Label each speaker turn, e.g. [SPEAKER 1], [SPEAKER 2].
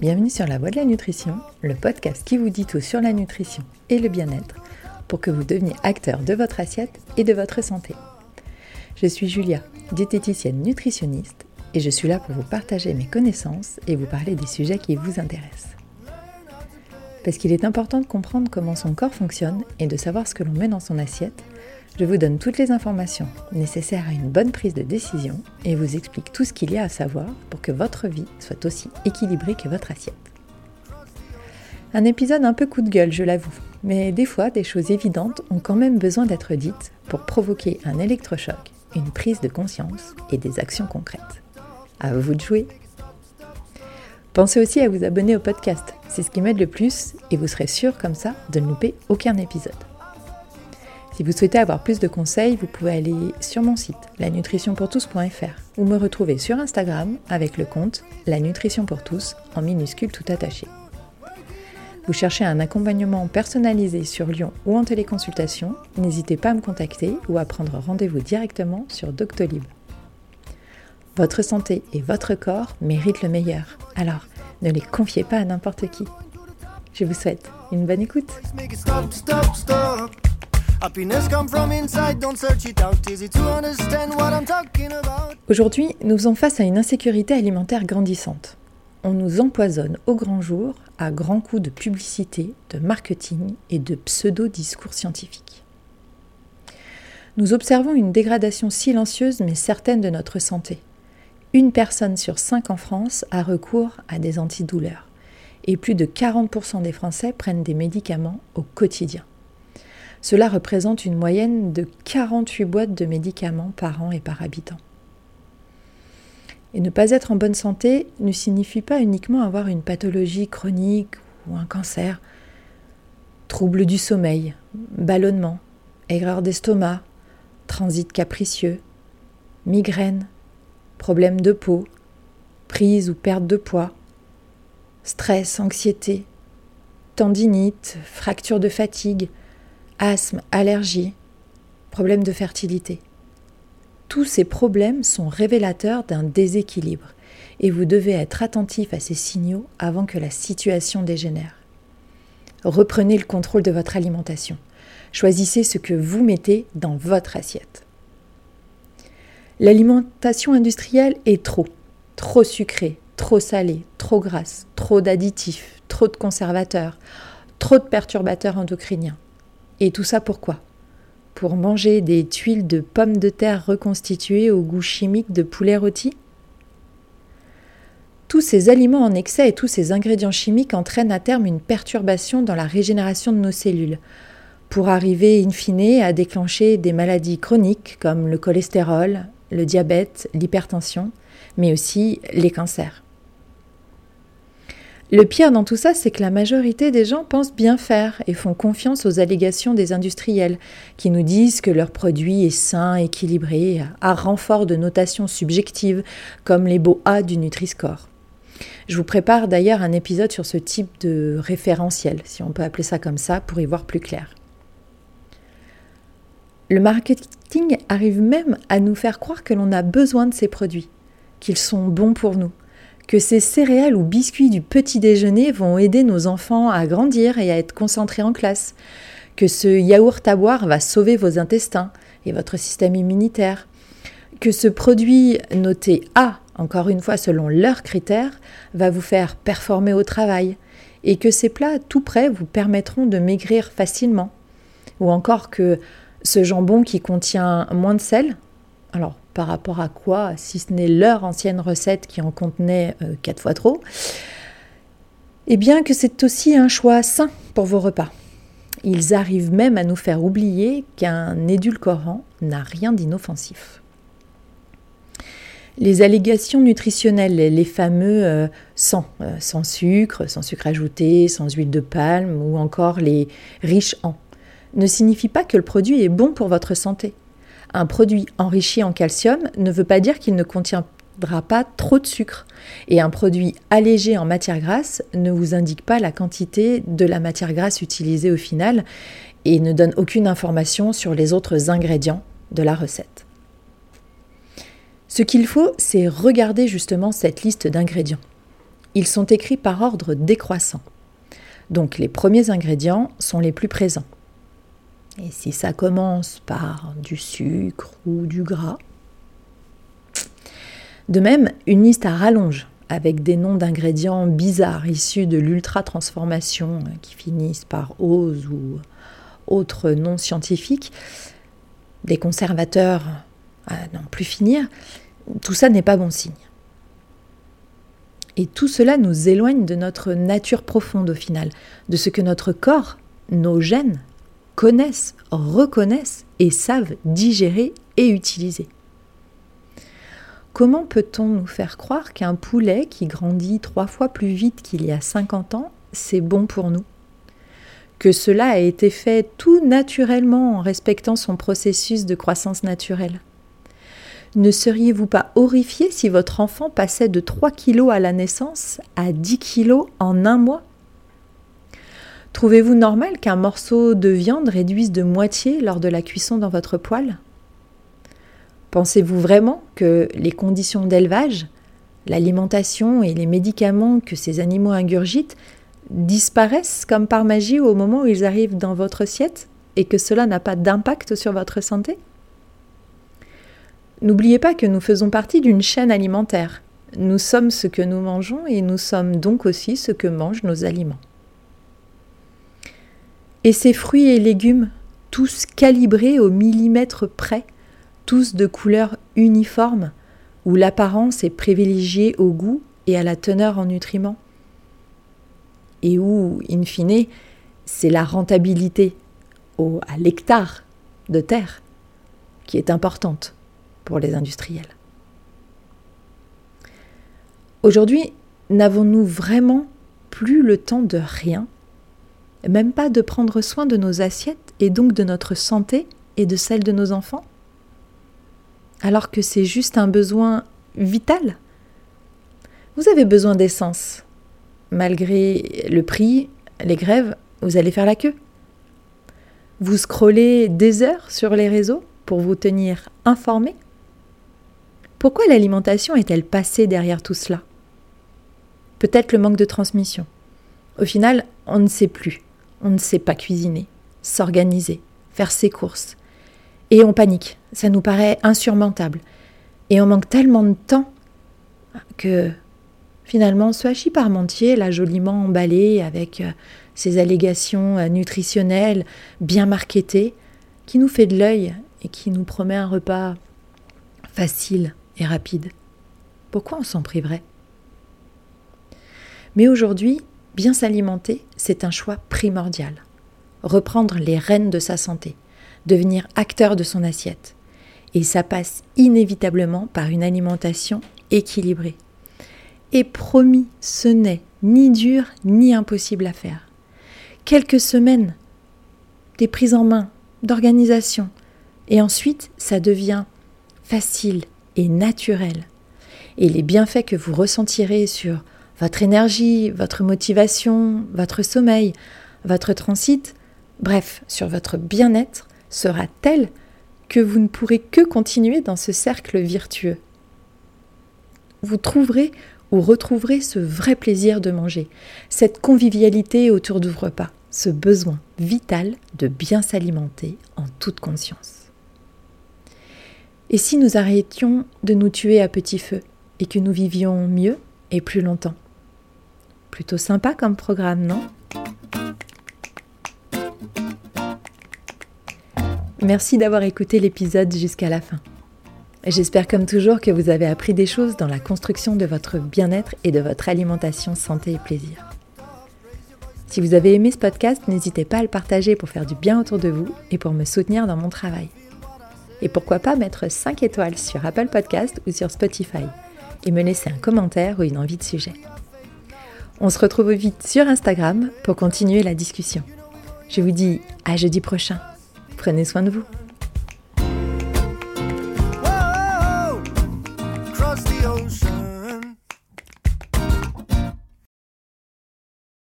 [SPEAKER 1] Bienvenue sur La Voie de la Nutrition, le podcast qui vous dit tout sur la nutrition et le bien-être pour que vous deveniez acteur de votre assiette et de votre santé. Je suis Julia, diététicienne nutritionniste, et je suis là pour vous partager mes connaissances et vous parler des sujets qui vous intéressent. Parce qu'il est important de comprendre comment son corps fonctionne et de savoir ce que l'on met dans son assiette, je vous donne toutes les informations nécessaires à une bonne prise de décision et vous explique tout ce qu'il y a à savoir pour que votre vie soit aussi équilibrée que votre assiette. Un épisode un peu coup de gueule, je l'avoue, mais des fois, des choses évidentes ont quand même besoin d'être dites pour provoquer un électrochoc, une prise de conscience et des actions concrètes. À vous de jouer Pensez aussi à vous abonner au podcast, c'est ce qui m'aide le plus et vous serez sûr comme ça de ne louper aucun épisode. Si vous souhaitez avoir plus de conseils, vous pouvez aller sur mon site lanutritionpourtous.fr ou me retrouver sur Instagram avec le compte La Nutrition pour tous en minuscule tout attaché. Vous cherchez un accompagnement personnalisé sur Lyon ou en téléconsultation, n'hésitez pas à me contacter ou à prendre rendez-vous directement sur Doctolib. Votre santé et votre corps méritent le meilleur, alors ne les confiez pas à n'importe qui. Je vous souhaite une bonne écoute. Aujourd'hui, nous faisons face à une insécurité alimentaire grandissante. On nous empoisonne au grand jour à grands coups de publicité, de marketing et de pseudo-discours scientifiques. Nous observons une dégradation silencieuse mais certaine de notre santé. Une personne sur cinq en France a recours à des antidouleurs et plus de 40% des Français prennent des médicaments au quotidien. Cela représente une moyenne de 48 boîtes de médicaments par an et par habitant. Et ne pas être en bonne santé ne signifie pas uniquement avoir une pathologie chronique ou un cancer. Troubles du sommeil, ballonnement, aigreur d'estomac, transit capricieux, migraine, problèmes de peau, prise ou perte de poids, stress, anxiété, tendinite, fracture de fatigue, asthme, allergie, problèmes de fertilité. Tous ces problèmes sont révélateurs d'un déséquilibre et vous devez être attentif à ces signaux avant que la situation dégénère. Reprenez le contrôle de votre alimentation. Choisissez ce que vous mettez dans votre assiette. L'alimentation industrielle est trop, trop sucrée, trop salée, trop grasse, trop d'additifs, trop de conservateurs, trop de perturbateurs endocriniens. Et tout ça pourquoi Pour manger des tuiles de pommes de terre reconstituées au goût chimique de poulet rôti? Tous ces aliments en excès et tous ces ingrédients chimiques entraînent à terme une perturbation dans la régénération de nos cellules, pour arriver in fine à déclencher des maladies chroniques comme le cholestérol, le diabète, l'hypertension, mais aussi les cancers. Le pire dans tout ça, c'est que la majorité des gens pensent bien faire et font confiance aux allégations des industriels qui nous disent que leur produit est sain, équilibré, à renfort de notations subjectives comme les beaux A du Nutri-Score. Je vous prépare d'ailleurs un épisode sur ce type de référentiel, si on peut appeler ça comme ça, pour y voir plus clair. Le marketing arrive même à nous faire croire que l'on a besoin de ces produits, qu'ils sont bons pour nous, que ces céréales ou biscuits du petit déjeuner vont aider nos enfants à grandir et à être concentrés en classe, que ce yaourt à boire va sauver vos intestins et votre système immunitaire, que ce produit noté A, encore une fois selon leurs critères, va vous faire performer au travail, et que ces plats tout prêts vous permettront de maigrir facilement, ou encore que ce jambon qui contient moins de sel, alors par rapport à quoi, si ce n'est leur ancienne recette qui en contenait euh, quatre fois trop, et eh bien que c'est aussi un choix sain pour vos repas. Ils arrivent même à nous faire oublier qu'un édulcorant n'a rien d'inoffensif. Les allégations nutritionnelles, les fameux euh, sans, euh, sans sucre, sans sucre ajouté, sans huile de palme ou encore les riches en, ne signifient pas que le produit est bon pour votre santé. Un produit enrichi en calcium ne veut pas dire qu'il ne contiendra pas trop de sucre. Et un produit allégé en matière grasse ne vous indique pas la quantité de la matière grasse utilisée au final et ne donne aucune information sur les autres ingrédients de la recette. Ce qu'il faut, c'est regarder justement cette liste d'ingrédients. ils sont écrits par ordre décroissant. Donc les premiers ingrédients sont les plus présents. Et si ça commence par du sucre ou du gras, de même, une liste à rallonge avec des noms d'ingrédients bizarres issus de l'ultra-transformation qui finissent par ose ou autres noms scientifiques, des conservateurs à n'en plus finir, tout ça n'est pas bon signe. Et tout cela nous éloigne de notre nature profonde au final, de ce que notre corps, nos gènes, connaissent, reconnaissent et savent digérer et utiliser. Comment peut-on nous faire croire qu'un poulet qui grandit trois fois plus vite qu'il y a 50 ans, c'est bon pour nous? Que cela a été fait tout naturellement en respectant son processus de croissance naturelle? Ne seriez-vous pas horrifié si votre enfant passait de 3 kilos à la naissance à 10 kilos en un mois? Trouvez-vous normal qu'un morceau de viande réduise de moitié lors de la cuisson dans votre poêle? Pensez-vous vraiment que les conditions d'élevage, l'alimentation et les médicaments que ces animaux ingurgitent disparaissent comme par magie au moment où ils arrivent dans votre assiette et que cela n'a pas d'impact sur votre santé? N'oubliez pas que nous faisons partie d'une chaîne alimentaire. Nous sommes ce que nous mangeons et nous sommes donc aussi ce que mangent nos aliments. Et ces fruits et légumes, tous calibrés au millimètre près, tous de couleur uniforme, où l'apparence est privilégiée au goût et à la teneur en nutriments, et où, in fine, c'est la rentabilité au, à l'hectare de terre qui est importante pour les industriels. Aujourd'hui, n'avons-nous vraiment plus le temps de rien, même pas de prendre soin de nos assiettes et donc de notre santé et de celle de nos enfants Alors que c'est juste un besoin vital Vous avez besoin d'essence. Malgré le prix, les grèves, vous allez faire la queue. Vous scrollez des heures sur les réseaux pour vous tenir informé pourquoi l'alimentation est-elle passée derrière tout cela? Peut-être le manque de transmission. Au final, on ne sait plus. On ne sait pas cuisiner, s'organiser, faire ses courses. Et on panique. Ça nous paraît insurmontable. Et on manque tellement de temps que finalement, ce parmentier, là joliment emballé avec euh, ses allégations euh, nutritionnelles bien marketées, qui nous fait de l'œil et qui nous promet un repas facile, et rapide. Pourquoi on s'en priverait? Mais aujourd'hui, bien s'alimenter, c'est un choix primordial. Reprendre les rênes de sa santé, devenir acteur de son assiette. Et ça passe inévitablement par une alimentation équilibrée. Et promis, ce n'est ni dur ni impossible à faire. Quelques semaines, des prises en main, d'organisation, et ensuite ça devient facile, et naturel. Et les bienfaits que vous ressentirez sur votre énergie, votre motivation, votre sommeil, votre transit, bref, sur votre bien-être, sera tel que vous ne pourrez que continuer dans ce cercle virtueux? Vous trouverez ou retrouverez ce vrai plaisir de manger, cette convivialité autour du repas, ce besoin vital de bien s'alimenter en toute conscience. Et si nous arrêtions de nous tuer à petit feu et que nous vivions mieux et plus longtemps? Plutôt sympa comme programme, non? Merci d'avoir écouté l'épisode jusqu'à la fin. J'espère comme toujours que vous avez appris des choses dans la construction de votre bien-être et de votre alimentation santé et plaisir. Si vous avez aimé ce podcast, n'hésitez pas à le partager pour faire du bien autour de vous et pour me soutenir dans mon travail. Et pourquoi pas mettre 5 étoiles sur Apple Podcast ou sur Spotify et me laisser un commentaire ou une envie de sujet. On se retrouve vite sur Instagram pour continuer la discussion. Je vous dis à jeudi prochain. Prenez soin de vous.